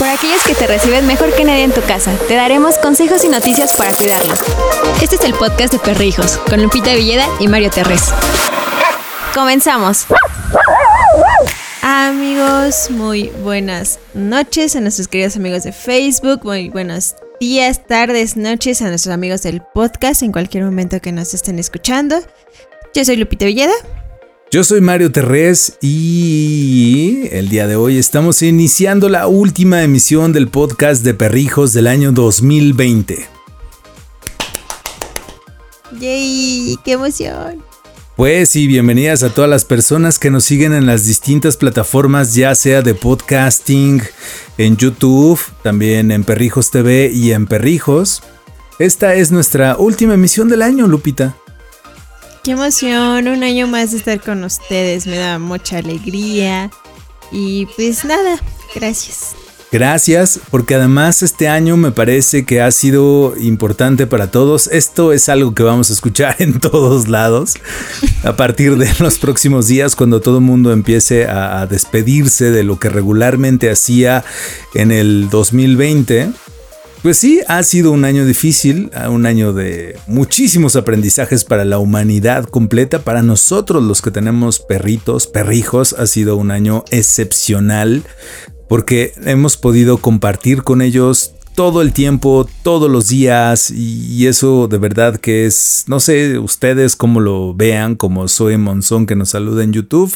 Por aquellos que te reciben mejor que nadie en tu casa, te daremos consejos y noticias para cuidarlos. Este es el podcast de Perrijos, con Lupita Villeda y Mario Terrés. Comenzamos. Amigos, muy buenas noches a nuestros queridos amigos de Facebook, muy buenos días, tardes, noches a nuestros amigos del podcast en cualquier momento que nos estén escuchando. Yo soy Lupita Villeda. Yo soy Mario Terrés y el día de hoy estamos iniciando la última emisión del podcast de Perrijos del año 2020. ¡Yay! ¡Qué emoción! Pues sí, bienvenidas a todas las personas que nos siguen en las distintas plataformas, ya sea de podcasting, en YouTube, también en Perrijos TV y en Perrijos. Esta es nuestra última emisión del año, Lupita. Qué emoción, un año más de estar con ustedes, me da mucha alegría. Y pues nada, gracias. Gracias, porque además este año me parece que ha sido importante para todos. Esto es algo que vamos a escuchar en todos lados a partir de los próximos días, cuando todo el mundo empiece a, despedirse de lo que regularmente hacía en el 2020. Pues sí, ha sido un año difícil, un año de muchísimos aprendizajes para la humanidad completa, para nosotros los que tenemos perritos, perrijos, ha sido un año excepcional porque hemos podido compartir con ellos todo el tiempo, todos los días y eso de verdad que es, no sé ustedes cómo lo vean, como soy Monzón que nos saluda en YouTube,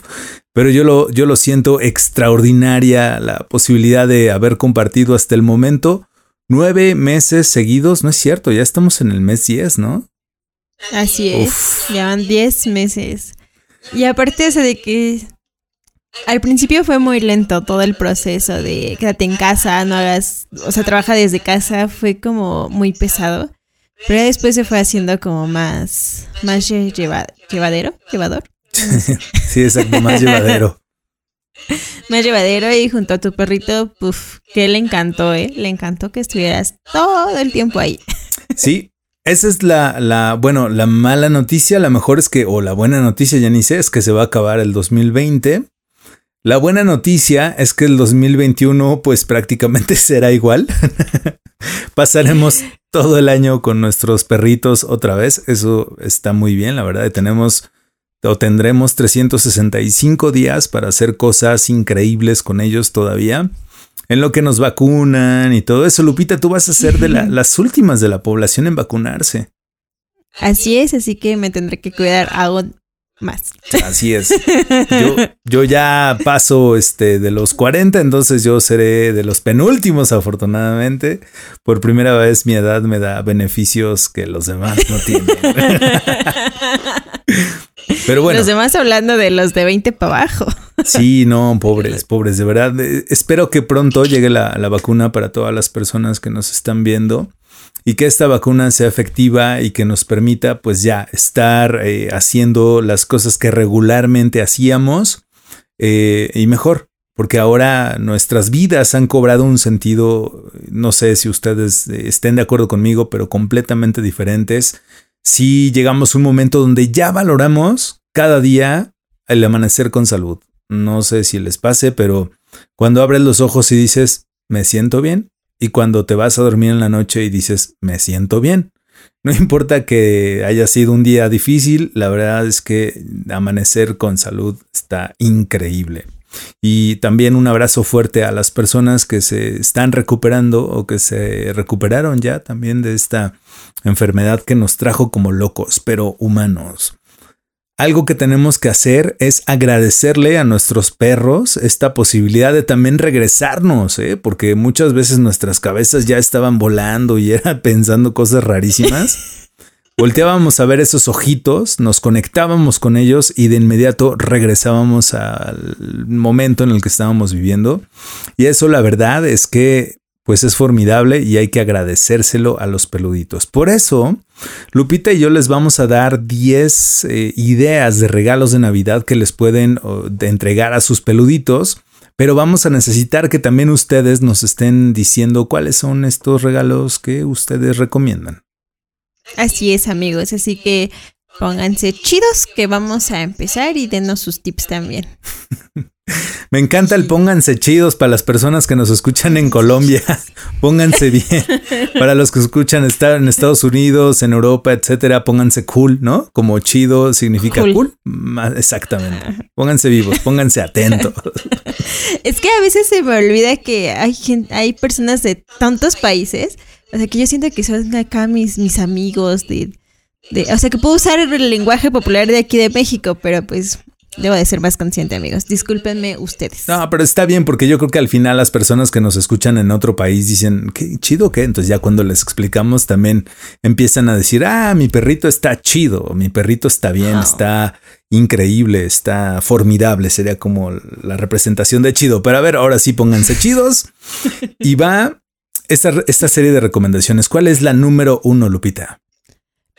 pero yo lo, yo lo siento extraordinaria la posibilidad de haber compartido hasta el momento nueve meses seguidos, no es cierto, ya estamos en el mes 10, ¿no? Así es, llevan 10 meses. Y aparte eso de que al principio fue muy lento todo el proceso de quédate en casa, no hagas, o sea, trabaja desde casa, fue como muy pesado. Pero después se fue haciendo como más, más llevadero, llevador. sí, exacto, más llevadero. Más llevadero y junto a tu perrito, puf, que le encantó, ¿eh? Le encantó que estuvieras todo el tiempo ahí. Sí, esa es la, la, bueno, la mala noticia, la mejor es que, o la buena noticia, ya ni sé, es que se va a acabar el 2020. La buena noticia es que el 2021 pues prácticamente será igual. Pasaremos todo el año con nuestros perritos otra vez. Eso está muy bien, la verdad. Tenemos o tendremos 365 días para hacer cosas increíbles con ellos todavía. En lo que nos vacunan y todo eso. Lupita, tú vas a ser de las últimas de la población en vacunarse. Así es, así que me tendré que cuidar. Hago más. Así es. Yo, ya paso este, de los 40, entonces yo seré de los penúltimos, afortunadamente. Por primera vez mi edad me da beneficios que los demás no tienen. Pero bueno. Los demás hablando de los de 20 para abajo. Sí, no, pobres, pobres, de verdad. Espero que pronto llegue la, la vacuna para todas las personas que nos están viendo y que esta vacuna sea efectiva y que nos permita pues ya estar eh, haciendo las cosas que regularmente hacíamos eh, y mejor, porque ahora nuestras vidas han cobrado un sentido, no sé si ustedes eh, estén de acuerdo conmigo, pero completamente diferentes. Si llegamos a un momento donde ya valoramos cada día el amanecer con salud. No sé si les pase, pero cuando abres los ojos y dices, me siento bien, y cuando te vas a dormir en la noche y dices, me siento bien. No importa que haya sido un día difícil, la verdad es que amanecer con salud está increíble. Y también un abrazo fuerte a las personas que se están recuperando o que se recuperaron ya también de esta enfermedad que nos trajo como locos, pero humanos. Algo que tenemos que hacer es agradecerle a nuestros perros esta posibilidad de también regresarnos, ¿eh? porque muchas veces nuestras cabezas ya estaban volando y era pensando cosas rarísimas. Volteábamos a ver esos ojitos, nos conectábamos con ellos y de inmediato regresábamos al momento en el que estábamos viviendo. Y eso la verdad es que pues es formidable y hay que agradecérselo a los peluditos. Por eso, Lupita y yo les vamos a dar 10 eh, ideas de regalos de Navidad que les pueden entregar a sus peluditos, pero vamos a necesitar que también ustedes nos estén diciendo cuáles son estos regalos que ustedes recomiendan. Así es, amigos, así que pónganse chidos que vamos a empezar y denos sus tips también. Me encanta el pónganse chidos para las personas que nos escuchan en Colombia. pónganse bien. Para los que escuchan estar en Estados Unidos, en Europa, etcétera, pónganse cool, ¿no? Como chido significa cool. Exactamente. Pónganse vivos, pónganse atentos. es que a veces se me olvida que hay hay personas de tantos países. O sea, que yo siento que son acá mis, mis amigos de, de, o sea, que puedo usar el lenguaje popular de aquí de México, pero pues Debo de ser más consciente, amigos. Discúlpenme ustedes. No, pero está bien porque yo creo que al final las personas que nos escuchan en otro país dicen, qué chido que. Entonces ya cuando les explicamos también empiezan a decir, ah, mi perrito está chido, mi perrito está bien, está increíble, está formidable. Sería como la representación de chido. Pero a ver, ahora sí pónganse chidos. y va esta, esta serie de recomendaciones. ¿Cuál es la número uno, Lupita?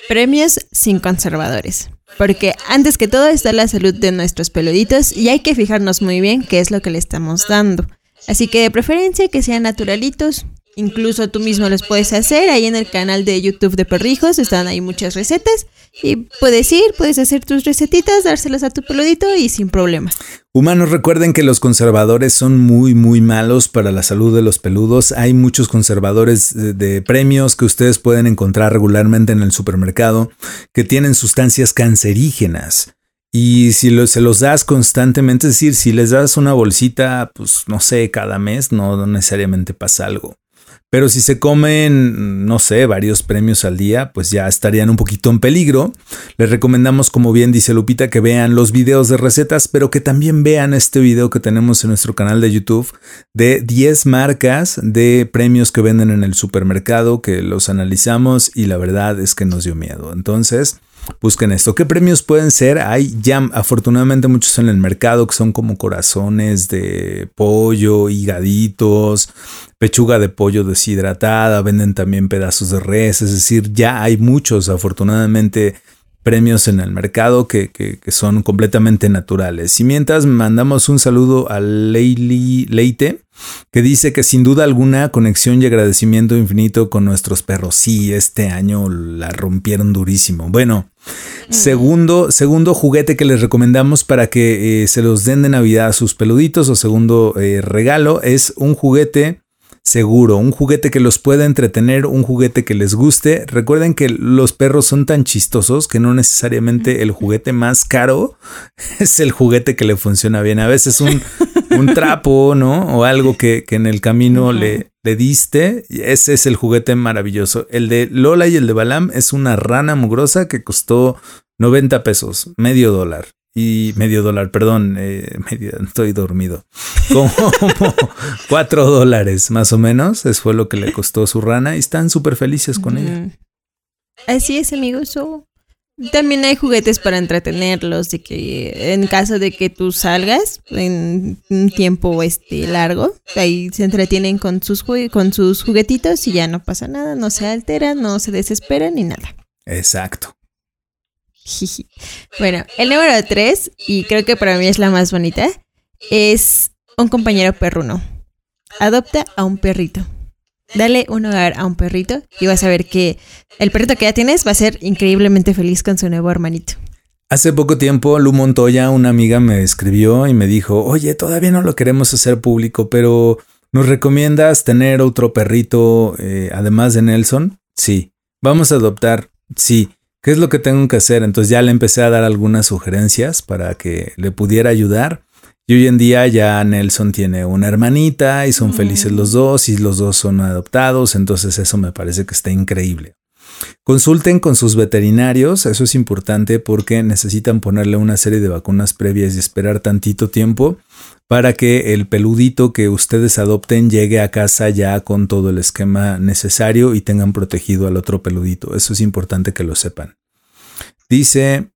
Premios sin conservadores. Porque antes que todo está la salud de nuestros peluditos y hay que fijarnos muy bien qué es lo que le estamos dando. Así que de preferencia que sean naturalitos, Incluso tú mismo los puedes hacer. Ahí en el canal de YouTube de Perrijos están ahí muchas recetas. Y puedes ir, puedes hacer tus recetitas, dárselas a tu peludito y sin problema. Humanos, recuerden que los conservadores son muy, muy malos para la salud de los peludos. Hay muchos conservadores de, premios que ustedes pueden encontrar regularmente en el supermercado que tienen sustancias cancerígenas. Y si se los das constantemente, es decir, si les das una bolsita, pues no sé, cada mes, no necesariamente pasa algo. Pero si se comen, no sé, varios premios al día, pues ya estarían un poquito en peligro. Les recomendamos, como bien dice Lupita, que vean los videos de recetas, pero que también vean este video que tenemos en nuestro canal de YouTube de 10 marcas de premios que venden en el supermercado, que los analizamos y la verdad es que nos dio miedo. Entonces, Busquen esto. ¿Qué premios pueden ser? Hay ya afortunadamente muchos en el mercado que son como corazones de pollo, higaditos, pechuga de pollo deshidratada, venden también pedazos de res, es decir, ya hay muchos afortunadamente premios en el mercado que, que, son completamente naturales. Y mientras mandamos un saludo a Leili Leite, que dice que sin duda alguna conexión y agradecimiento infinito con nuestros perros. Sí, este año la rompieron durísimo. Bueno, mm. segundo, segundo juguete que les recomendamos para que eh, se los den de Navidad a sus peluditos o segundo eh, regalo es un juguete seguro, un juguete que los pueda entretener, un juguete que les guste. Recuerden que los perros son tan chistosos que no necesariamente el juguete más caro es el juguete que le funciona bien. A veces un, un trapo, ¿no? O algo que, en el camino le, le diste. Ese es el juguete maravilloso. El de Lola y el de Balam es una rana mugrosa que costó 90 pesos, medio dólar y medio dólar, perdón, eh, medio, estoy dormido. Como cuatro dólares más o menos, eso fue lo que le costó su rana y están súper felices con ella. Así es, amigos. También hay juguetes para entretenerlos, de que en caso de que tú salgas en un tiempo este largo, ahí se entretienen con sus, con sus juguetitos y ya no pasa nada, no se alteran, no se desesperan ni nada. Exacto. bueno, el número tres, y creo que para mí es la más bonita, es un compañero perruno. Adopta a un perrito. Dale un hogar a un perrito y vas a ver que el perrito que ya tienes va a ser increíblemente feliz con su nuevo hermanito. Hace poco tiempo, Lu Montoya, una amiga, me escribió y me dijo, oye, todavía no lo queremos hacer público, pero ¿nos recomiendas tener otro perrito eh, además de Nelson? Sí. ¿Vamos a adoptar? Sí. ¿Qué es lo que tengo que hacer? Entonces ya le empecé a dar algunas sugerencias para que le pudiera ayudar. Y hoy en día ya Nelson tiene una hermanita y son felices los dos y los dos son adoptados, entonces eso me parece que está increíble. Consulten con sus veterinarios, eso es importante porque necesitan ponerle una serie de vacunas previas y esperar tantito tiempo para que el peludito que ustedes adopten llegue a casa ya con todo el esquema necesario y tengan protegido al otro peludito. Eso es importante que lo sepan. Dice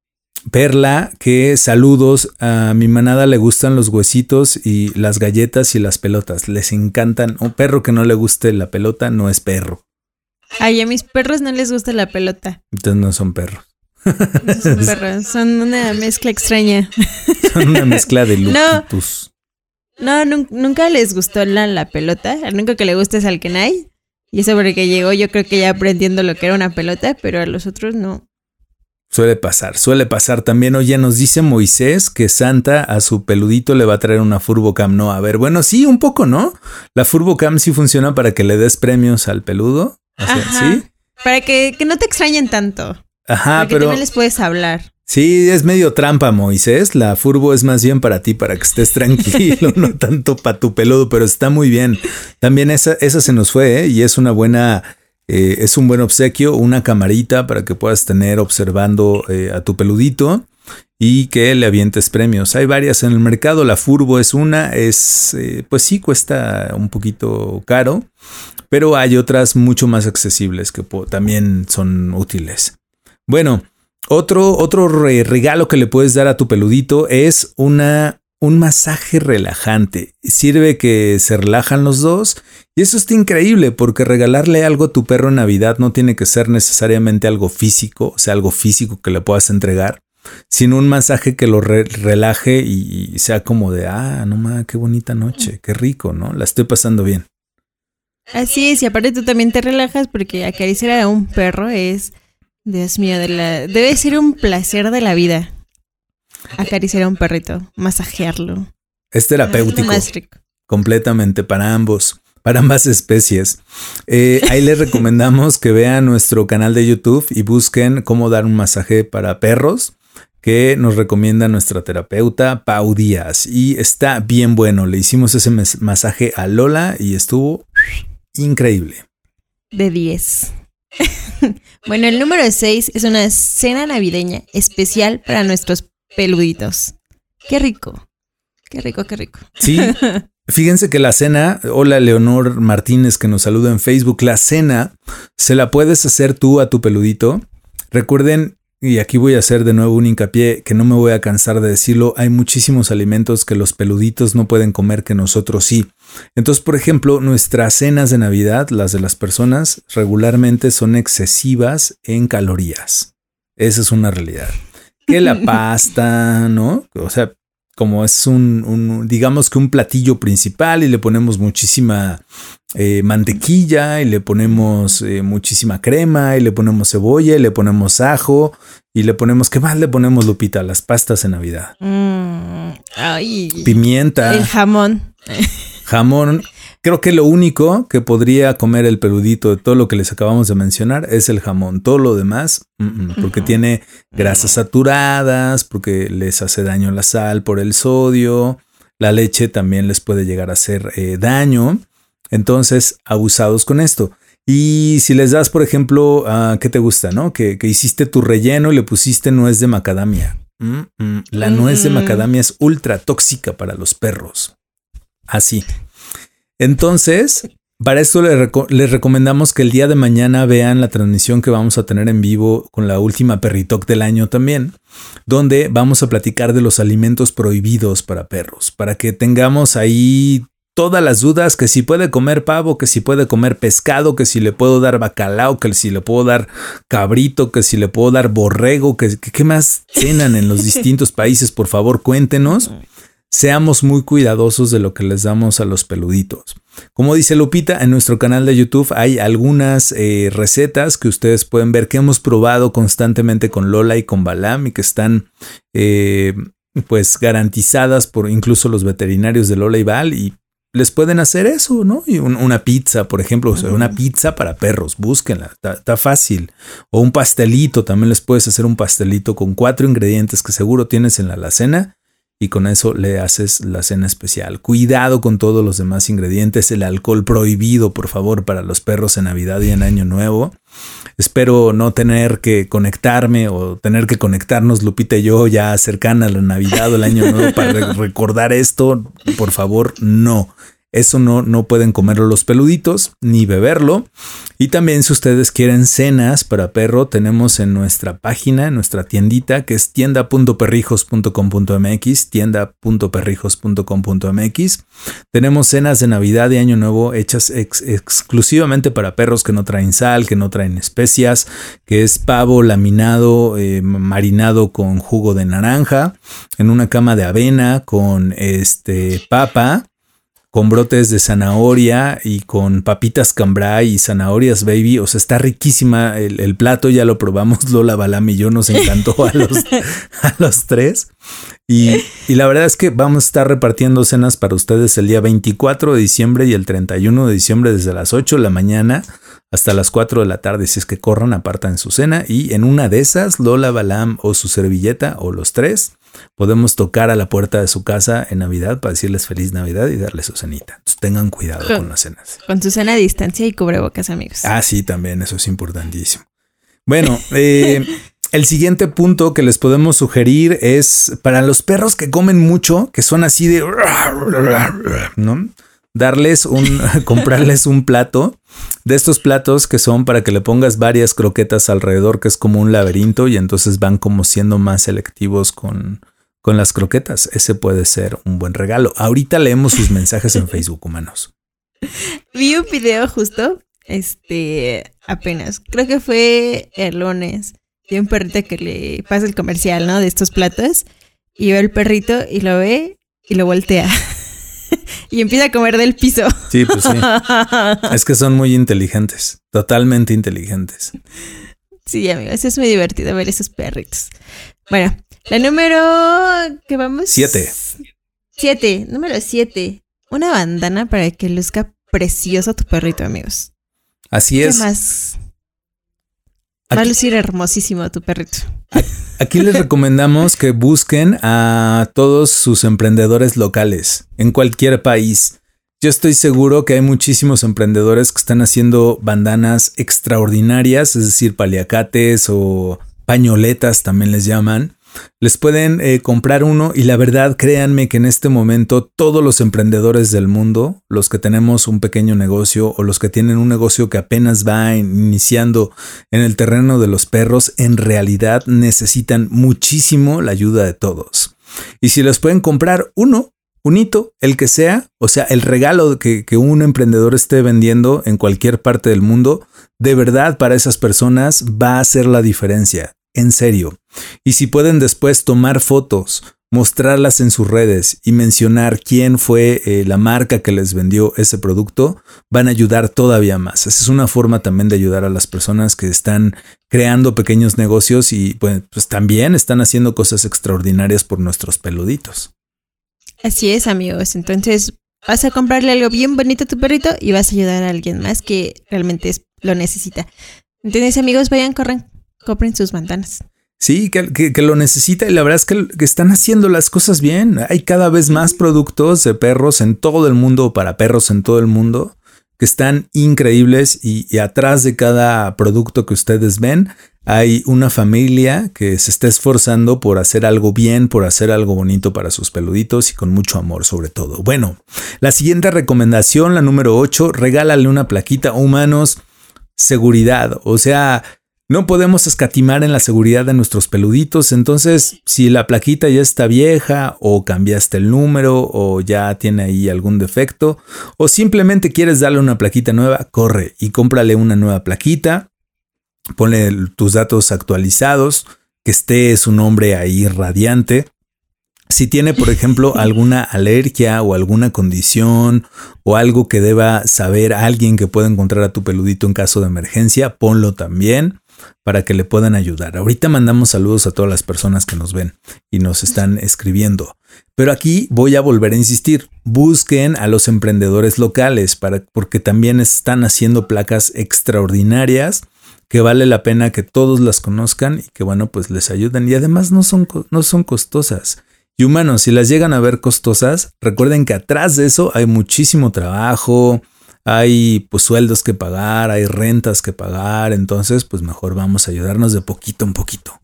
Perla que saludos, a mi manada le gustan los huesitos y las galletas y las pelotas. Les encantan. Un perro que no le guste la pelota no es perro. Ay, a mis perros no les gusta la pelota. Entonces no son perros. No son perros, son una mezcla extraña. Son una mezcla de lupitus. No, nunca les gustó la, la pelota. Al único que le gusta es al Kenai. Y eso porque llegó yo creo que ya aprendiendo lo que era una pelota, pero a los otros no. Suele pasar, suele pasar también. Oye, nos dice Moisés que Santa a su peludito le va a traer una Furbocam. No, a ver, bueno, sí, un poco, ¿no? La Furbocam sí funciona para que le des premios al peludo. ¿sí? Para que, no te extrañen tanto. Ajá, pero. también les puedes hablar. Sí, es medio trampa, Moisés. La furbo es más bien para ti, para que estés tranquilo, no tanto para tu peludo, pero está muy bien. También esa, esa se nos fue, ¿eh? Y es una buena, eh, es un buen obsequio, una camarita para que puedas tener observando eh, a tu peludito y que le avientes premios. Hay varias en el mercado, la Furbo es una, es, pues sí, cuesta un poquito caro, pero hay otras mucho más accesibles que también son útiles. Bueno, otro, otro regalo que le puedes dar a tu peludito es una, un masaje relajante. Sirve que se relajan los dos. Y eso está increíble porque regalarle algo a tu perro en Navidad no tiene que ser necesariamente algo físico, o sea, algo físico que le puedas entregar, sino un masaje que lo relaje y, sea como de, ah, no mames, qué bonita noche, qué rico, ¿no? La estoy pasando bien. Así es, y aparte tú también te relajas porque acariciar a un perro es Dios mío, debe ser un placer de la vida. Acariciar a un perrito, masajearlo. Es terapéutico. Completamente para ambos, para ambas especies. Eh, ahí les recomendamos que vean nuestro canal de YouTube y busquen cómo dar un masaje para perros que nos recomienda nuestra terapeuta Pau Díaz. Y está bien bueno. Le hicimos ese masaje a Lola y estuvo increíble. De 10. bueno, el número 6 es una cena navideña especial para nuestros peluditos. Qué rico. Qué rico, qué rico. Sí. Fíjense que la cena, hola Leonor Martínez que nos saluda en Facebook, la cena se la puedes hacer tú a tu peludito. Recuerden y aquí voy a hacer de nuevo un hincapié que no me voy a cansar de decirlo, hay muchísimos alimentos que los peluditos no pueden comer que nosotros sí. Entonces, por ejemplo, nuestras cenas de Navidad, las de las personas, regularmente son excesivas en calorías. Esa es una realidad. Que la pasta, ¿no? O sea, como es un, digamos que un platillo principal y le ponemos muchísima eh, mantequilla y le ponemos eh, muchísima crema y le ponemos cebolla y le ponemos ajo y le ponemos, ¿qué más le ponemos, Lupita? Las pastas en Navidad. Mm, Pimienta. El jamón. Jamón. Creo que lo único que podría comer el peludito de todo lo que les acabamos de mencionar es el jamón. Todo lo demás, porque tiene grasas saturadas, porque les hace daño la sal por el sodio. La leche también les puede llegar a hacer eh, daño. Entonces, abusados con esto. Y si les das, por ejemplo, ¿qué te gusta, no? Que, hiciste tu relleno y le pusiste nuez de macadamia. La nuez de mm. macadamia es ultra tóxica para los perros. Así. Entonces, para esto les, recomendamos que el día de mañana vean la transmisión que vamos a tener en vivo con la última Perritoc del año también, donde vamos a platicar de los alimentos prohibidos para perros, para que tengamos ahí todas las dudas, que si puede comer pavo, que si puede comer pescado, que si le puedo dar bacalao, que si le puedo dar cabrito, que si le puedo dar borrego, que qué más cenan en los distintos países, por favor cuéntenos seamos muy cuidadosos de lo que les damos a los peluditos. Como dice Lupita, en nuestro canal de YouTube hay algunas eh, recetas que ustedes pueden ver que hemos probado constantemente con Lola y con Balam y que están eh, pues garantizadas por incluso los veterinarios de Lola y Bal y les pueden hacer eso, ¿no? Y una pizza, por ejemplo, una pizza para perros, búsquenla, está, fácil. O un pastelito, también les puedes hacer un pastelito con cuatro ingredientes que seguro tienes en la alacena y con eso le haces la cena especial. Cuidado con todos los demás ingredientes, el alcohol prohibido, por favor, para los perros en Navidad y en Año Nuevo. Espero no tener que conectarme o tener que conectarnos Lupita y yo ya cercana a la Navidad o el Año Nuevo para recordar esto. Por favor, no. Eso no, no pueden comerlo los peluditos ni beberlo. Y también si ustedes quieren cenas para perro, tenemos en nuestra página, en nuestra tiendita, que es tienda.perrijos.com.mx, tienda.perrijos.com.mx. Tenemos cenas de Navidad y Año Nuevo hechas exclusivamente para perros que no traen sal, que no traen especias, que es pavo laminado, eh, marinado con jugo de naranja, en una cama de avena con este papa con brotes de zanahoria y con papitas cambray y zanahorias baby. O sea, está riquísima el, plato, ya lo probamos, Lola Balam y yo nos encantó a los, a los tres. Y, y, la verdad es que vamos a estar repartiendo cenas para ustedes el día 24 de diciembre y el 31 de diciembre desde las 8 de la mañana hasta las 4 de la tarde. Si es que corran, apartan su cena y en una de esas, Lola Balam o su servilleta o los tres podemos tocar a la puerta de su casa en Navidad para decirles feliz Navidad y darles su cenita. Entonces tengan cuidado con, las cenas. Con su cena a distancia y cubrebocas, amigos. Ah, sí, también, eso es importantísimo. Bueno, eh, el siguiente punto que les podemos sugerir es para los perros que comen mucho, que son así de... ¿no? Darles un, comprarles un plato de estos platos que son para que le pongas varias croquetas alrededor, que es como un laberinto y entonces van como siendo más selectivos con, con las croquetas. Ese puede ser un buen regalo. Ahorita leemos sus mensajes en Facebook, humanos. Vi un video justo, este, apenas, creo que fue el lunes, de un perrito que le pasa el comercial, ¿no? De estos platos, y ve el perrito y lo ve y lo voltea. y empieza a comer del piso. Sí, pues sí. es que son muy inteligentes, totalmente inteligentes. Sí, amigos, es muy divertido ver esos perritos. Bueno, la número que vamos. Siete. Siete, número siete. Una bandana para que luzca precioso tu perrito, amigos. Así es. ¿Qué más? Va a lucir hermosísimo tu perrito. Aquí les recomendamos que busquen a todos sus emprendedores locales en cualquier país. Yo estoy seguro que hay muchísimos emprendedores que están haciendo bandanas extraordinarias, es decir, paliacates o pañoletas también les llaman, les pueden eh, comprar uno y la verdad créanme que en este momento todos los emprendedores del mundo, los que tenemos un pequeño negocio o los que tienen un negocio que apenas va iniciando en el terreno de los perros, en realidad necesitan muchísimo la ayuda de todos. Y si les pueden comprar uno, unito, el que sea, o sea, el regalo que, que un emprendedor esté vendiendo en cualquier parte del mundo, de verdad para esas personas va a hacer la diferencia en serio. Y si pueden después tomar fotos, mostrarlas en sus redes y mencionar quién fue eh, la marca que les vendió ese producto, van a ayudar todavía más. Esa es una forma también de ayudar a las personas que están creando pequeños negocios y pues, pues también están haciendo cosas extraordinarias por nuestros peluditos. Así es, amigos. Entonces vas a comprarle algo bien bonito a tu perrito y vas a ayudar a alguien más que realmente lo necesita. Entonces, amigos, vayan, corran, compren sus manzanas. Sí, que, lo necesita y la verdad es que, están haciendo las cosas bien. Hay cada vez más productos de perros en todo el mundo, para perros en todo el mundo, que están increíbles y, atrás de cada producto que ustedes ven hay una familia que se está esforzando por hacer algo bien, por hacer algo bonito para sus peluditos y con mucho amor sobre todo. Bueno, la siguiente recomendación, la número 8, regálale una plaquita humanos seguridad. O sea, no podemos escatimar en la seguridad de nuestros peluditos, entonces si la plaquita ya está vieja o cambiaste el número o ya tiene ahí algún defecto o simplemente quieres darle una plaquita nueva, corre y cómprale una nueva plaquita, ponle tus datos actualizados, que esté su nombre ahí radiante. Si tiene, por ejemplo, alguna alergia o alguna condición o algo que deba saber alguien que pueda encontrar a tu peludito en caso de emergencia, ponlo también para que le puedan ayudar. Ahorita mandamos saludos a todas las personas que nos ven y nos están escribiendo. Pero aquí voy a volver a insistir, busquen a los emprendedores locales porque también están haciendo placas extraordinarias que vale la pena que todos las conozcan y que bueno, pues les ayuden y además no son, no son costosas. Y humanos, si las llegan a ver costosas, recuerden que atrás de eso hay muchísimo trabajo, hay pues sueldos que pagar, hay rentas que pagar, entonces pues mejor vamos a ayudarnos de poquito en poquito.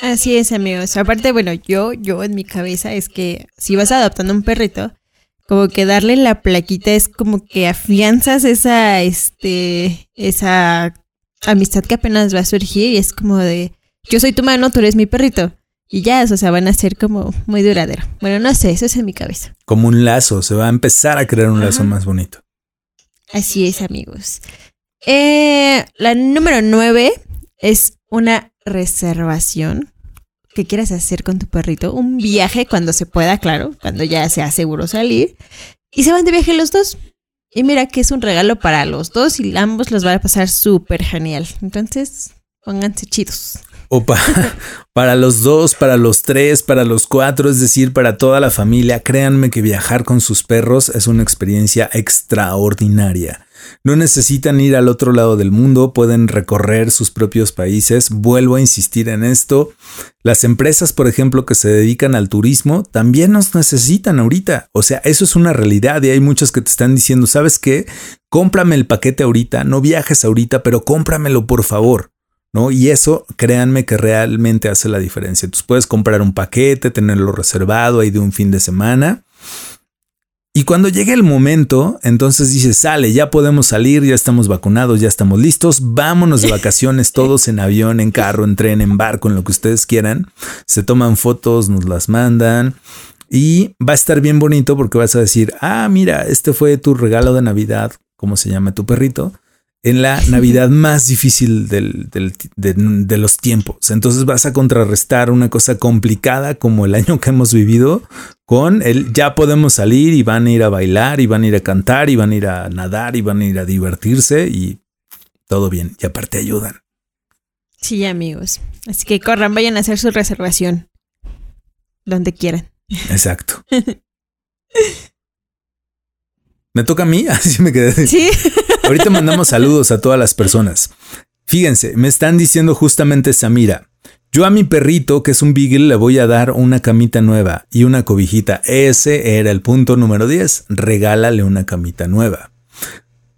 Así es, amigos. Aparte, bueno, yo, yo en mi cabeza es que si vas adoptando un perrito, como que darle la plaquita es como que afianzas esa, este, esa amistad que apenas va a surgir y es como de, yo soy tu mano, tú eres mi perrito. Y ya, o sea, van a ser como muy duradero. Bueno, no sé, eso es en mi cabeza. Como un lazo, se va a empezar a crear un lazo más bonito. Así es, amigos. Eh, la número nueve es una reservación que quieras hacer con tu perrito. Un viaje cuando se pueda, claro, cuando ya sea seguro salir. Y se van de viaje los dos. Y mira que es un regalo para los dos y ambos los van a pasar súper genial. Entonces, pónganse chidos. O para los dos, para los tres, para los cuatro, es decir, para toda la familia. Créanme que viajar con sus perros es una experiencia extraordinaria. No necesitan ir al otro lado del mundo, pueden recorrer sus propios países. Vuelvo a insistir en esto. Las empresas, por ejemplo, que se dedican al turismo, también nos necesitan ahorita. O sea, eso es una realidad y hay muchos que te están diciendo, ¿sabes qué? Cómprame el paquete ahorita, no viajes ahorita, pero cómpramelo por favor. ¿No? Y eso, créanme que realmente hace la diferencia. Tú puedes comprar un paquete, tenerlo reservado ahí de un fin de semana y cuando llegue el momento, entonces dice, sale, ya podemos salir, ya estamos vacunados, ya estamos listos, vámonos de vacaciones todos en avión, en carro, en tren, en barco, en lo que ustedes quieran. Se toman fotos, nos las mandan y va a estar bien bonito porque vas a decir, ah, mira, este fue tu regalo de Navidad, ¿cómo se llama tu perrito? En la Navidad más difícil de, los tiempos. Entonces vas a contrarrestar una cosa complicada como el año que hemos vivido con el ya podemos salir y van a ir a bailar y van a ir a cantar y van a ir a nadar y van a ir a divertirse y todo bien. Y aparte ayudan. Sí, amigos. Así que corran, vayan a hacer su reservación donde quieran. Exacto. ¿Me toca a mí? Así me quedé. Sí. Ahorita mandamos saludos a todas las personas. Fíjense, me están diciendo justamente Samira. Yo a mi perrito, que es un Beagle, le voy a dar una camita nueva y una cobijita. Ese era el punto número 10. Regálale una camita nueva.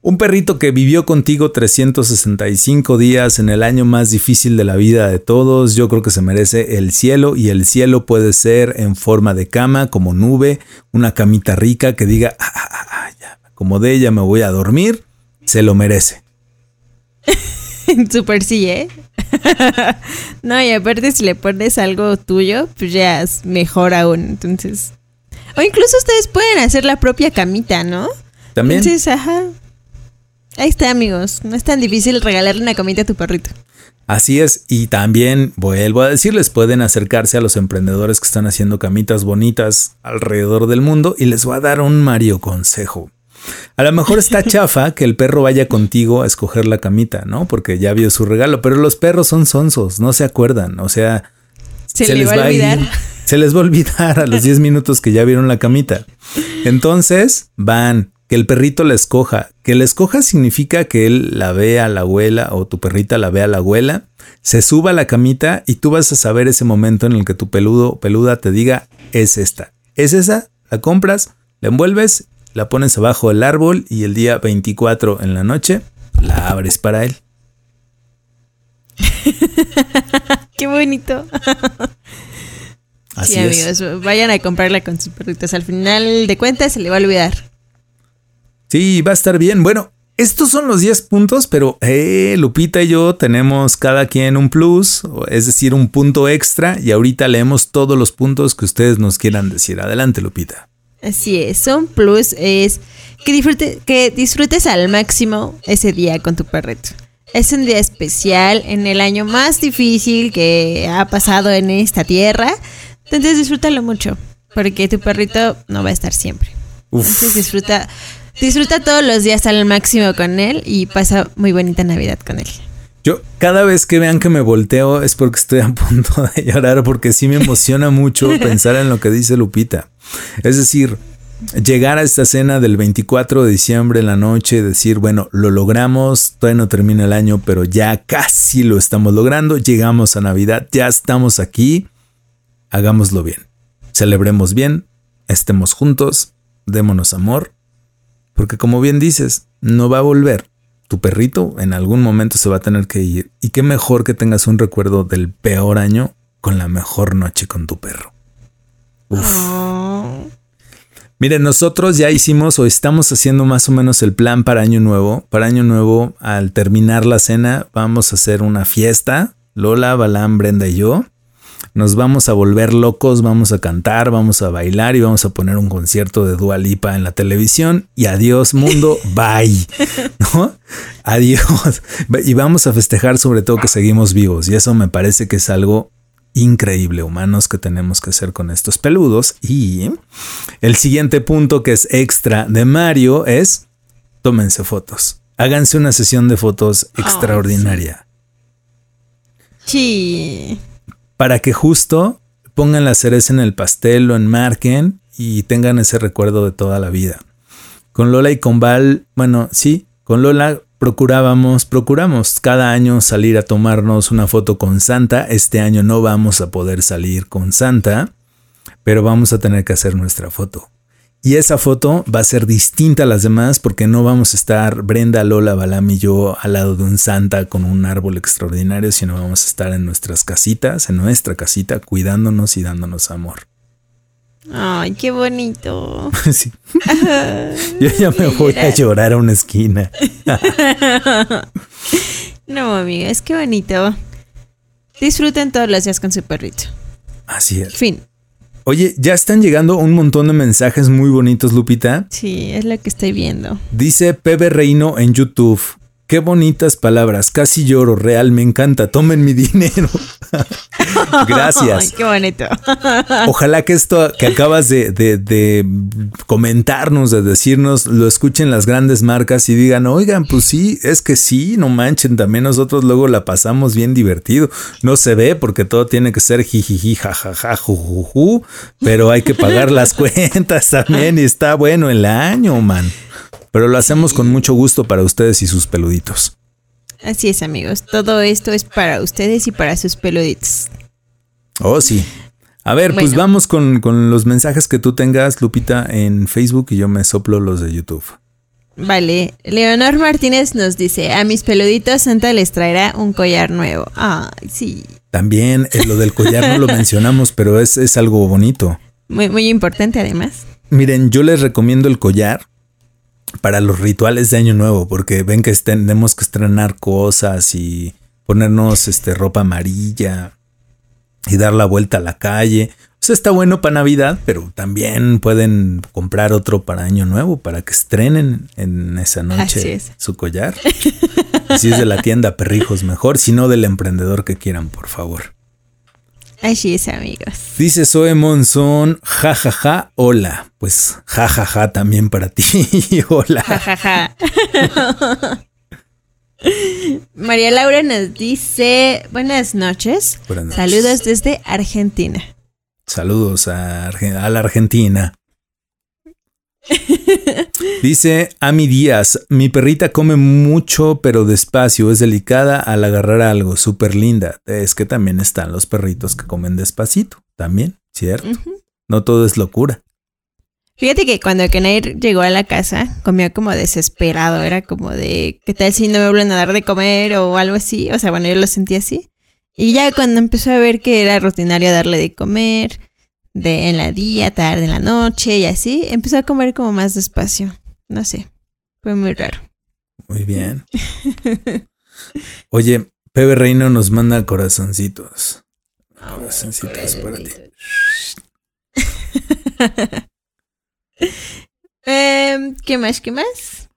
Un perrito que vivió contigo 365 días en el año más difícil de la vida de todos, yo creo que se merece el cielo y el cielo puede ser en forma de cama, como nube, una camita rica que diga, ah, ah, ah, ya, como de ella me voy a dormir se lo merece. Super sí, ¿eh? no, y aparte si le pones algo tuyo, pues ya es mejor aún. Entonces. O incluso ustedes pueden hacer la propia camita, ¿no? También. Entonces, ajá. Ahí está, amigos. No es tan difícil regalarle una camita a tu perrito. Así es, y también vuelvo a decirles, pueden acercarse a los emprendedores que están haciendo camitas bonitas alrededor del mundo y les voy a dar un Mario consejo. A lo mejor está chafa que el perro vaya contigo a escoger la camita, ¿no? Porque ya vio su regalo, pero los perros son sonsos, no se acuerdan, o sea, se, les va a olvidar. se les va a olvidar a los 10 minutos que ya vieron la camita. Entonces, van, que el perrito la escoja. Que la escoja significa que él la vea a la abuela o tu perrita la vea a la abuela, se suba a la camita y tú vas a saber ese momento en el que tu peludo peluda te diga, es esta. Es esa, la compras, la envuelves la pones abajo del árbol y el día 24 en la noche la abres para él. Qué bonito. Así sí, amigos, vayan a comprarla con sus perritos. Al final de cuentas se le va a olvidar. Sí, va a estar bien. Bueno, estos son los 10 puntos, pero eh, Lupita y yo tenemos cada quien un plus, es decir, un punto extra, y ahorita leemos todos los puntos que ustedes nos quieran decir. Adelante, Lupita. Así es, un plus es que, que disfrutes al máximo ese día con tu perrito. Es un día especial en el año más difícil que ha pasado en esta tierra. Entonces disfrútalo mucho, porque tu perrito no va a estar siempre. Entonces disfruta, disfruta todos los días al máximo con él y pasa muy bonita Navidad con él. Yo cada vez que vean que me volteo es porque estoy a punto de llorar porque sí me emociona mucho pensar en lo que dice Lupita. Es decir, llegar a esta cena del 24 de diciembre en la noche, decir, bueno, lo logramos, todavía no termina el año, pero ya casi lo estamos logrando, llegamos a Navidad, ya estamos aquí, hagámoslo bien, celebremos bien, estemos juntos, démonos amor, porque como bien dices, no va a volver tu perrito en algún momento se va a tener que ir. Y qué mejor que tengas un recuerdo del peor año con la mejor noche con tu perro. Uf. Oh. Miren, nosotros ya hicimos o estamos haciendo más o menos el plan para Año Nuevo. Para Año Nuevo, al terminar la cena, vamos a hacer una fiesta. Lola, Balán, Brenda y yo nos vamos a volver locos, vamos a cantar, vamos a bailar y vamos a poner un concierto de Dua Lipa en la televisión y adiós mundo, bye. ¿No? Adiós. Y vamos a festejar sobre todo que seguimos vivos y eso me parece que es algo increíble, humanos, que tenemos que hacer con estos peludos. Y el siguiente punto que es extra de Mario es tómense fotos. Háganse una sesión de fotos extraordinaria. sí. Para que justo pongan la cereza en el pastel, lo enmarquen y tengan ese recuerdo de toda la vida. Con Lola y con Val, bueno, sí, con Lola procurábamos, procuramos cada año salir a tomarnos una foto con Santa. Este año no vamos a poder salir con Santa, pero vamos a tener que hacer nuestra foto. Y esa foto va a ser distinta a las demás porque no vamos a estar Brenda, Lola, Balam y yo al lado de un Santa con un árbol extraordinario, sino vamos a estar en nuestras casitas, en nuestra casita, cuidándonos y dándonos amor. Ay, qué bonito. Sí. Yo ya me voy a llorar a una esquina. no, amiga, es que bonito. Disfruten todos los días con su perrito. Así es. Fin. Oye, ya están llegando un montón de mensajes muy bonitos, Lupita. Sí, es lo que estoy viendo. Dice Pepe Reino en YouTube. Qué bonitas palabras, casi lloro, real, me encanta, tomen mi dinero. Gracias. qué bonito. Ojalá que esto que acabas de, de, comentarnos, de decirnos, lo escuchen las grandes marcas y digan, oigan, pues sí, es que sí, no manchen, también nosotros luego la pasamos bien divertido. No se ve porque todo tiene que ser jijiji, jajaja, jujuju, pero hay que pagar las cuentas también y está bueno el año, man pero lo hacemos con mucho gusto para ustedes y sus peluditos. Así es, amigos. Todo esto es para ustedes y para sus peluditos. Oh, sí. A ver, pues vamos con, los mensajes que tú tengas, Lupita, en Facebook y yo me soplo los de YouTube. Vale, Leonor Martínez nos dice, a mis peluditos Santa les traerá un collar nuevo. Ah, sí. También eh, lo del collar no lo mencionamos, pero es, es algo bonito. Muy, muy importante además. Miren, yo les recomiendo el collar para los rituales de Año Nuevo, porque ven que tenemos que estrenar cosas y ponernos este, ropa amarilla y dar la vuelta a la calle. O sea, está bueno para Navidad, pero también pueden comprar otro para Año Nuevo para que estrenen en esa noche su collar. si es de la tienda Perrijos, mejor, si no del emprendedor que quieran, por favor. Así es, amigos. Dice Zoe Monzón, jajaja, ja, ja, hola. Pues jajaja ja, también para ti, hola. Jajaja. María Laura nos dice, buenas noches. Buenas noches. Saludos desde Argentina. Saludos a, a la Argentina. Dice Ami Díaz, mi perrita come mucho pero despacio, es delicada al agarrar algo, súper linda. Es que también están los perritos que comen despacito, también, ¿cierto? No todo es locura. Fíjate que cuando Kenair llegó a la casa, comió como desesperado, era como de, ¿qué tal si no me vuelven a dar de comer o algo así? O sea, bueno, yo lo sentí así. Y ya cuando empezó a ver que era rutinario darle de comer, de en la día, tarde, en la noche y así, empezó a comer como más despacio. No sé, fue muy raro. Muy bien. Oye, Pepe Reino nos manda corazoncitos. Corazoncitos para ti. Em, ¿Qué más? ¿Qué más?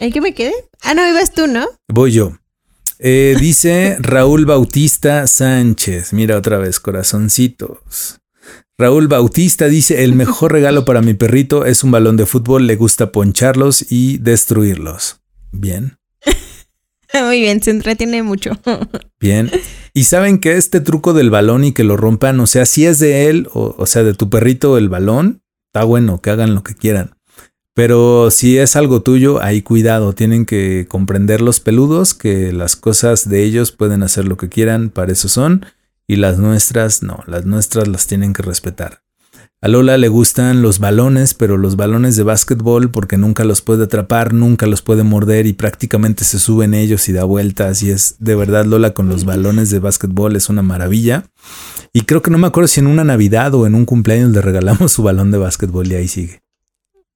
¿En qué me quedé? Ah, no, ibas tú, ¿no? Voy yo. Eh, dice Raúl Bautista Sánchez. Mira otra vez, corazoncitos. Raúl Bautista dice, el mejor regalo para mi perrito es un balón de fútbol, le gusta poncharlos y destruirlos. Bien. Muy bien, se entretiene mucho. Bien. Y saben que este truco del balón y que lo rompan, o sea, si es de él, o, o sea, de tu perrito el balón, está bueno, que hagan lo que quieran. Pero si es algo tuyo, ahí cuidado, tienen que comprender los peludos, que las cosas de ellos pueden hacer lo que quieran, para eso son y las nuestras no, las nuestras las tienen que respetar. A Lola le gustan los balones, pero los balones de básquetbol porque nunca los puede atrapar, nunca los puede morder y prácticamente se suben ellos y da vueltas y es de verdad Lola con los balones de básquetbol es una maravilla. Y creo que no me acuerdo si en una Navidad o en un cumpleaños le regalamos su balón de básquetbol y ahí sigue.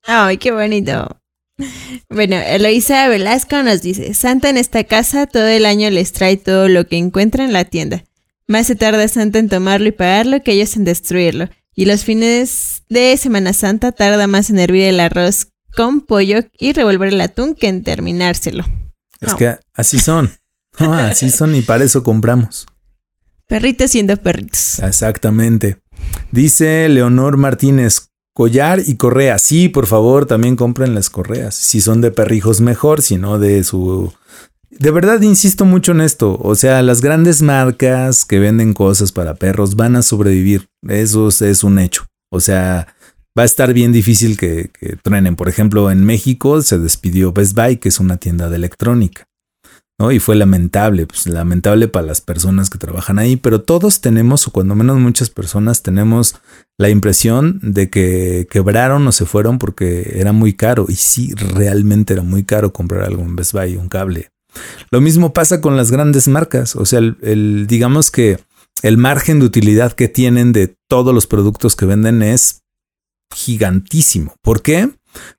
Ay, qué bonito. Bueno, Eloisa Velasco nos dice, Santa en esta casa todo el año les trae todo lo que encuentra en la tienda. Más se tarda Santa en tomarlo y pagarlo que ellos en destruirlo. Y los fines de Semana Santa tarda más en hervir el arroz con pollo y revolver el atún que en terminárselo. Es que así son. así son y para eso compramos. Perritos siendo perritos. Exactamente. Dice Leonor Martínez, collar y correa. Sí, por favor, también compren las correas. Si son de perrijos, mejor, si no de su... De verdad, insisto mucho en esto. O sea, las grandes marcas que venden cosas para perros van a sobrevivir. Eso es un hecho. O sea, va a estar bien difícil que, que. Por ejemplo, en México se despidió Best Buy, que es una tienda de electrónica. Y fue lamentable, pues lamentable para las personas que trabajan ahí, pero todos tenemos, o cuando menos muchas personas tenemos la impresión de que quebraron o se fueron porque era muy caro. Y sí, realmente era muy caro comprar algo en Best Buy, un cable. Lo mismo pasa con las grandes marcas, o sea, el digamos que el margen de utilidad que tienen de todos los productos que venden es gigantísimo. ¿Por qué?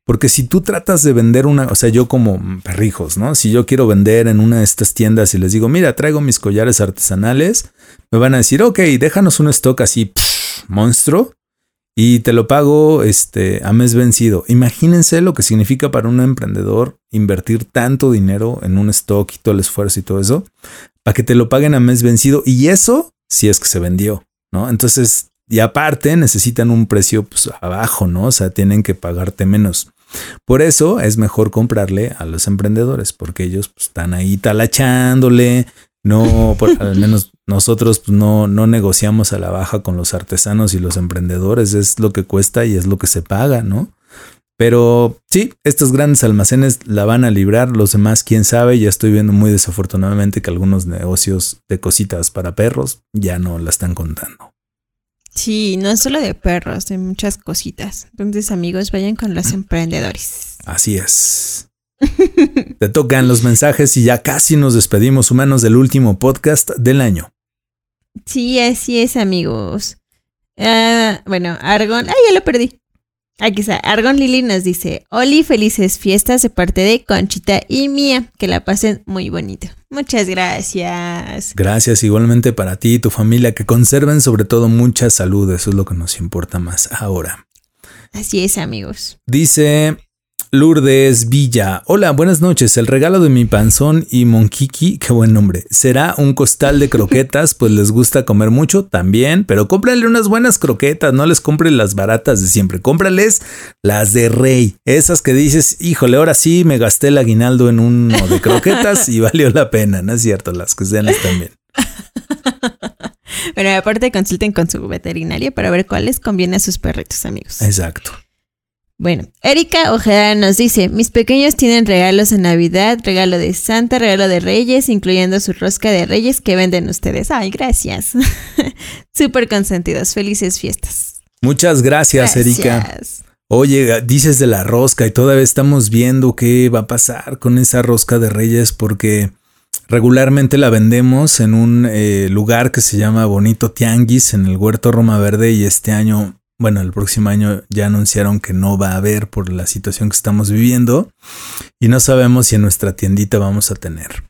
Porque si tú tratas de vender una, o sea, yo como perrijos, ¿no? Si yo quiero vender en una de estas tiendas y les digo, mira, traigo mis collares artesanales, me van a decir, ok, déjanos un stock así, monstruo, y te lo pago este, a mes vencido. Imagínense lo que significa para un emprendedor invertir tanto dinero en un stock y todo el esfuerzo y todo eso, para que te lo paguen a mes vencido. Y eso si es que se vendió, ¿no? Entonces y aparte necesitan un precio pues, abajo, ¿no? O sea, tienen que pagarte menos. Por eso es mejor comprarle a los emprendedores, porque ellos pues, están ahí talachándole. No, por, al menos nosotros pues, no, no negociamos a la baja con los artesanos y los emprendedores. Es lo que cuesta y es lo que se paga, ¿no? Pero sí, estos grandes almacenes la van a librar, los demás quién sabe, ya estoy viendo muy desafortunadamente que algunos negocios de cositas para perros ya no la están contando. Sí, no es solo de perros, de muchas cositas. Entonces, amigos, vayan con los emprendedores. Así es. Te tocan los mensajes y ya casi nos despedimos, humanos, del último podcast del año. Sí, así es, amigos. Ah, bueno, Argon. ¡Ay, ya lo perdí! Aquí está. Argon Lili nos dice: Oli, felices fiestas de parte de Conchita y Mía. Que la pasen muy bonito. Muchas gracias. Gracias igualmente para ti y tu familia. Que conserven sobre todo mucha salud. Eso es lo que nos importa más ahora. Así es, amigos. Dice Lourdes Villa. Hola, buenas noches. El regalo de mi panzón y Monkiki, qué buen nombre. Será un costal de croquetas, pues les gusta comer mucho también, pero cómprale unas buenas croquetas, no les compre las baratas de siempre, cómprales las de rey, esas que dices, híjole, ahora sí me gasté el aguinaldo en uno de croquetas y valió la pena, ¿no es cierto? Las que sean también. Bueno, aparte consulten con su veterinaria para ver cuáles conviene a sus perritos, amigos. Exacto. Bueno, Erika Ojeda nos dice, mis pequeños tienen regalos en Navidad, regalo de Santa, regalo de Reyes, incluyendo su rosca de Reyes que venden ustedes. Ay, gracias. Súper consentidos, felices fiestas. Muchas gracias, Erika. Oye, dices de la rosca y todavía estamos viendo qué va a pasar con esa rosca de Reyes porque regularmente la vendemos en un eh, lugar que se llama Bonito Tianguis en el Huerto Roma Verde y este año bueno, el próximo año ya anunciaron que no va a haber por la situación que estamos viviendo y no sabemos si en nuestra tiendita vamos a tener.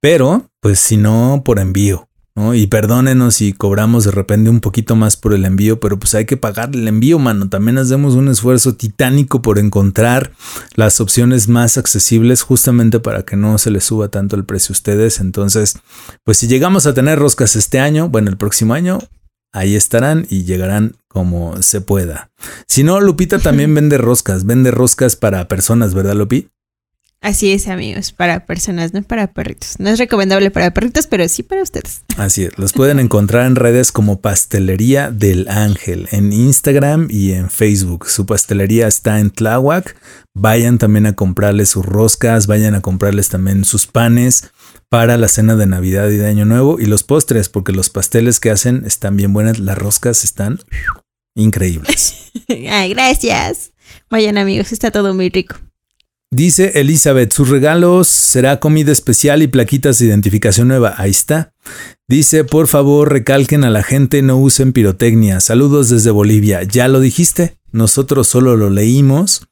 Pero, pues si no, por envío. ¿no? Y perdónenos si cobramos de repente un poquito más por el envío, pero pues hay que pagar el envío, mano. También hacemos un esfuerzo titánico por encontrar las opciones más accesibles justamente para que no se les suba tanto el precio a ustedes. Entonces, pues si llegamos a tener roscas este año, bueno, el próximo año, ahí estarán y llegarán como se pueda. Si no, Lupita también vende roscas, vende roscas para personas, ¿verdad, Lupi? Así es, amigos, para personas, no para perritos. No es recomendable para perritos, pero sí para ustedes. Así es, los pueden encontrar en redes como Pastelería del Ángel, en Instagram y en Facebook. Su pastelería está en Tláhuac. Vayan también a comprarles sus roscas, vayan a comprarles también sus panes para la cena de Navidad y de Año Nuevo y los postres, porque los pasteles que hacen están bien buenas, las roscas están increíbles. Ay, gracias. Vayan amigos, está todo muy rico. Dice Elizabeth, sus regalos será comida especial y plaquitas de identificación nueva. Ahí está. Dice, por favor, recalquen a la gente, no usen pirotecnia. Saludos desde Bolivia. ¿Ya lo dijiste? Nosotros solo lo leímos.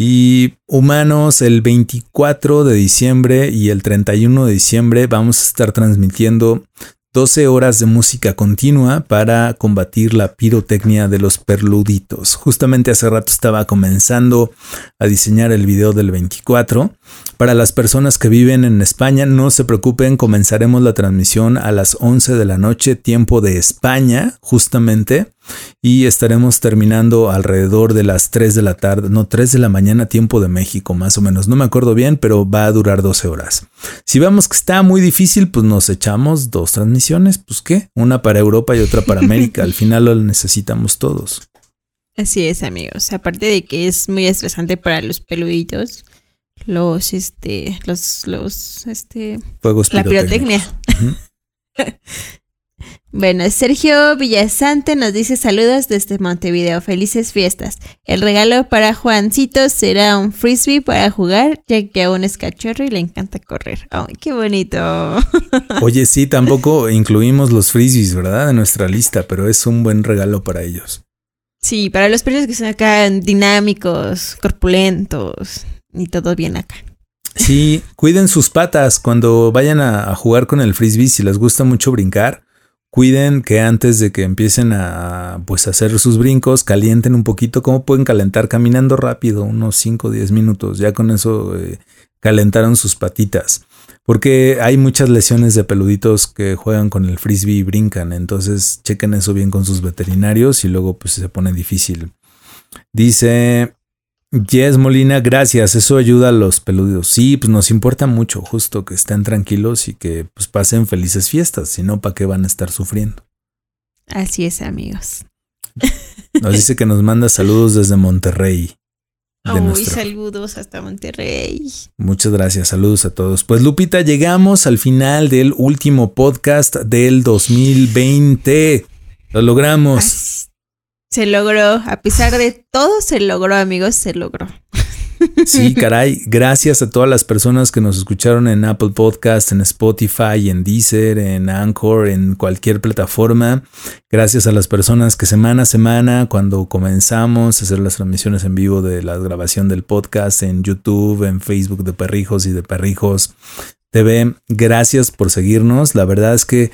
Y humanos, el 24 de diciembre y el 31 de diciembre vamos a estar transmitiendo 12 horas de música continua para combatir la pirotecnia de los perluditos. Justamente hace rato estaba comenzando a diseñar el video del 24 Para las personas que viven en España, no se preocupen, comenzaremos la transmisión a las 11 de la noche, tiempo de España, justamente, y estaremos terminando alrededor de las 3 de la tarde, no 3 de la mañana, tiempo de México, más o menos. No me acuerdo bien, pero va a durar 12 horas. Si vemos que está muy difícil, pues nos echamos dos transmisiones, pues qué, una para Europa y otra para América. Al final lo necesitamos todos. Así es, amigos. Aparte de que es muy estresante para los peluditos, los, este, los, los, este, Fuegos la pirotecnia. bueno, Sergio Villasante nos dice saludos desde Montevideo, felices fiestas. El regalo para Juancito será un frisbee para jugar, ya que aún es cachorro y le encanta correr. ¡Ay, qué bonito! Oye, sí, tampoco incluimos los frisbees, ¿verdad? En nuestra lista, pero es un buen regalo para ellos. Sí, para los perros que son acá dinámicos, corpulentos, y todo bien acá. Sí, cuiden sus patas cuando vayan a, jugar con el frisbee. Si les gusta mucho brincar, cuiden que antes de que empiecen a pues hacer sus brincos, calienten un poquito. ¿Cómo pueden calentar? Caminando rápido, unos 5 o 10 minutos. Ya con eso eh, calentaron sus patitas. Porque hay muchas lesiones de peluditos que juegan con el frisbee y brincan. Entonces chequen eso bien con sus veterinarios y luego pues se pone difícil. Dice Yes, Molina, gracias. Eso ayuda a los peludos. Sí, pues nos importa mucho, justo que estén tranquilos y que pues pasen felices fiestas. Si no, ¿para qué van a estar sufriendo? Así es, amigos. Nos dice que nos manda saludos desde Monterrey. De saludos hasta Monterrey. Muchas gracias, saludos a todos. Pues Lupita, llegamos al final del último podcast del 2020. Lo logramos. Se logró, a pesar de todo, se logró, amigos, se logró. Sí, caray, gracias a todas las personas que nos escucharon en Apple Podcast, en Spotify, en Deezer, en Anchor, en cualquier plataforma. Gracias a las personas que semana a semana, cuando comenzamos a hacer las transmisiones en vivo de la grabación del podcast en YouTube, en Facebook de Perrijos y de Perrijos TV, gracias por seguirnos. La verdad es que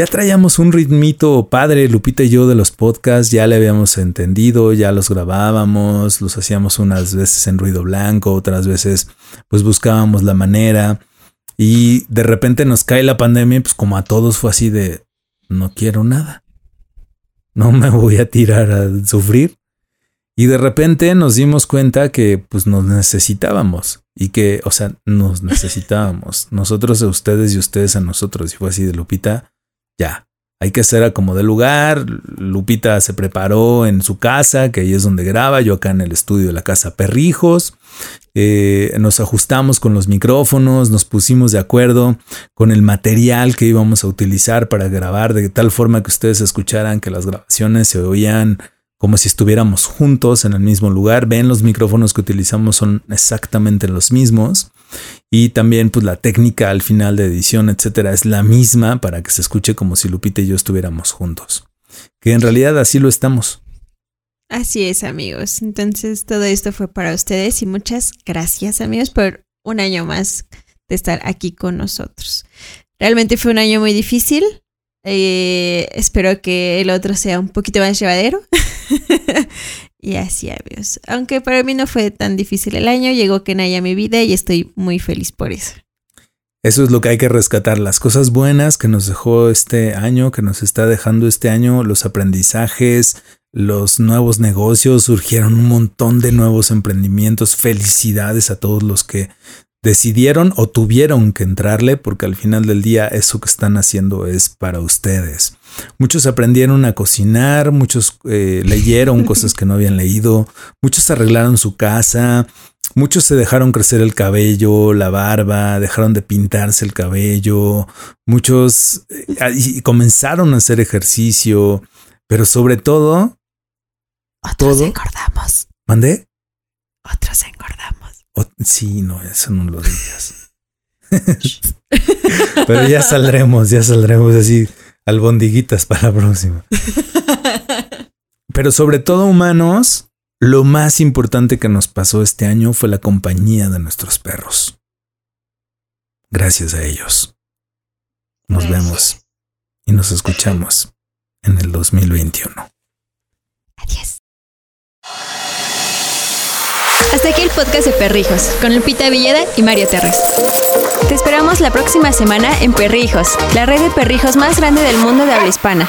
ya traíamos un ritmito padre, Lupita y yo, de los podcasts, ya le habíamos entendido, ya los grabábamos, los hacíamos unas veces en ruido blanco, otras veces pues buscábamos la manera y de repente nos cae la pandemia, pues como a todos fue así de, no quiero nada, no me voy a tirar a sufrir. Y de repente nos dimos cuenta que pues nos necesitábamos y que, o sea, nos necesitábamos, nosotros a ustedes y ustedes a nosotros. Y fue así de Lupita, ya, hay que hacer como de lugar. Lupita se preparó en su casa, que ahí es donde graba, yo acá en el estudio de la casa Perrijos. Eh, nos ajustamos con los micrófonos, nos pusimos de acuerdo con el material que íbamos a utilizar para grabar, de tal forma que ustedes escucharan que las grabaciones se oían como si estuviéramos juntos en el mismo lugar. Ven, los micrófonos que utilizamos son exactamente los mismos. Y también pues la técnica al final de edición, etcétera, es la misma para que se escuche como si Lupita y yo estuviéramos juntos. Que en realidad así lo estamos. Así es, amigos. Entonces todo esto fue para ustedes y muchas gracias, amigos, por un año más de estar aquí con nosotros. Realmente fue un año muy difícil, eh, espero que el otro sea un poquito más llevadero. y así, amigos. Aunque para mí no fue tan difícil el año, llegó Kenai a mi vida y estoy muy feliz por eso. Eso es lo que hay que rescatar, las cosas buenas que nos dejó este año, que nos está dejando este año, los aprendizajes, los nuevos negocios, surgieron un montón de nuevos emprendimientos. Felicidades a todos los que decidieron o tuvieron que entrarle porque al final del día eso que están haciendo es para ustedes. Muchos aprendieron a cocinar, muchos eh, leyeron cosas que no habían leído, muchos arreglaron su casa, muchos se dejaron crecer el cabello, la barba, dejaron de pintarse el cabello, muchos eh, comenzaron a hacer ejercicio, pero sobre todo... Otros engordamos. ¿Mandé? Otros engordamos sí, no, eso no lo digas. Pero ya saldremos, ya saldremos así albondiguitas para la próxima. Pero sobre todo, humanos, lo más importante que nos pasó este año fue la compañía de nuestros perros. Gracias a ellos. Nos vemos y nos escuchamos en el 2021. Podcast de Perrijos, con Lupita Villeda y Mario Terres. Te esperamos la próxima semana en Perrijos, la red de perrijos más grande del mundo de habla hispana.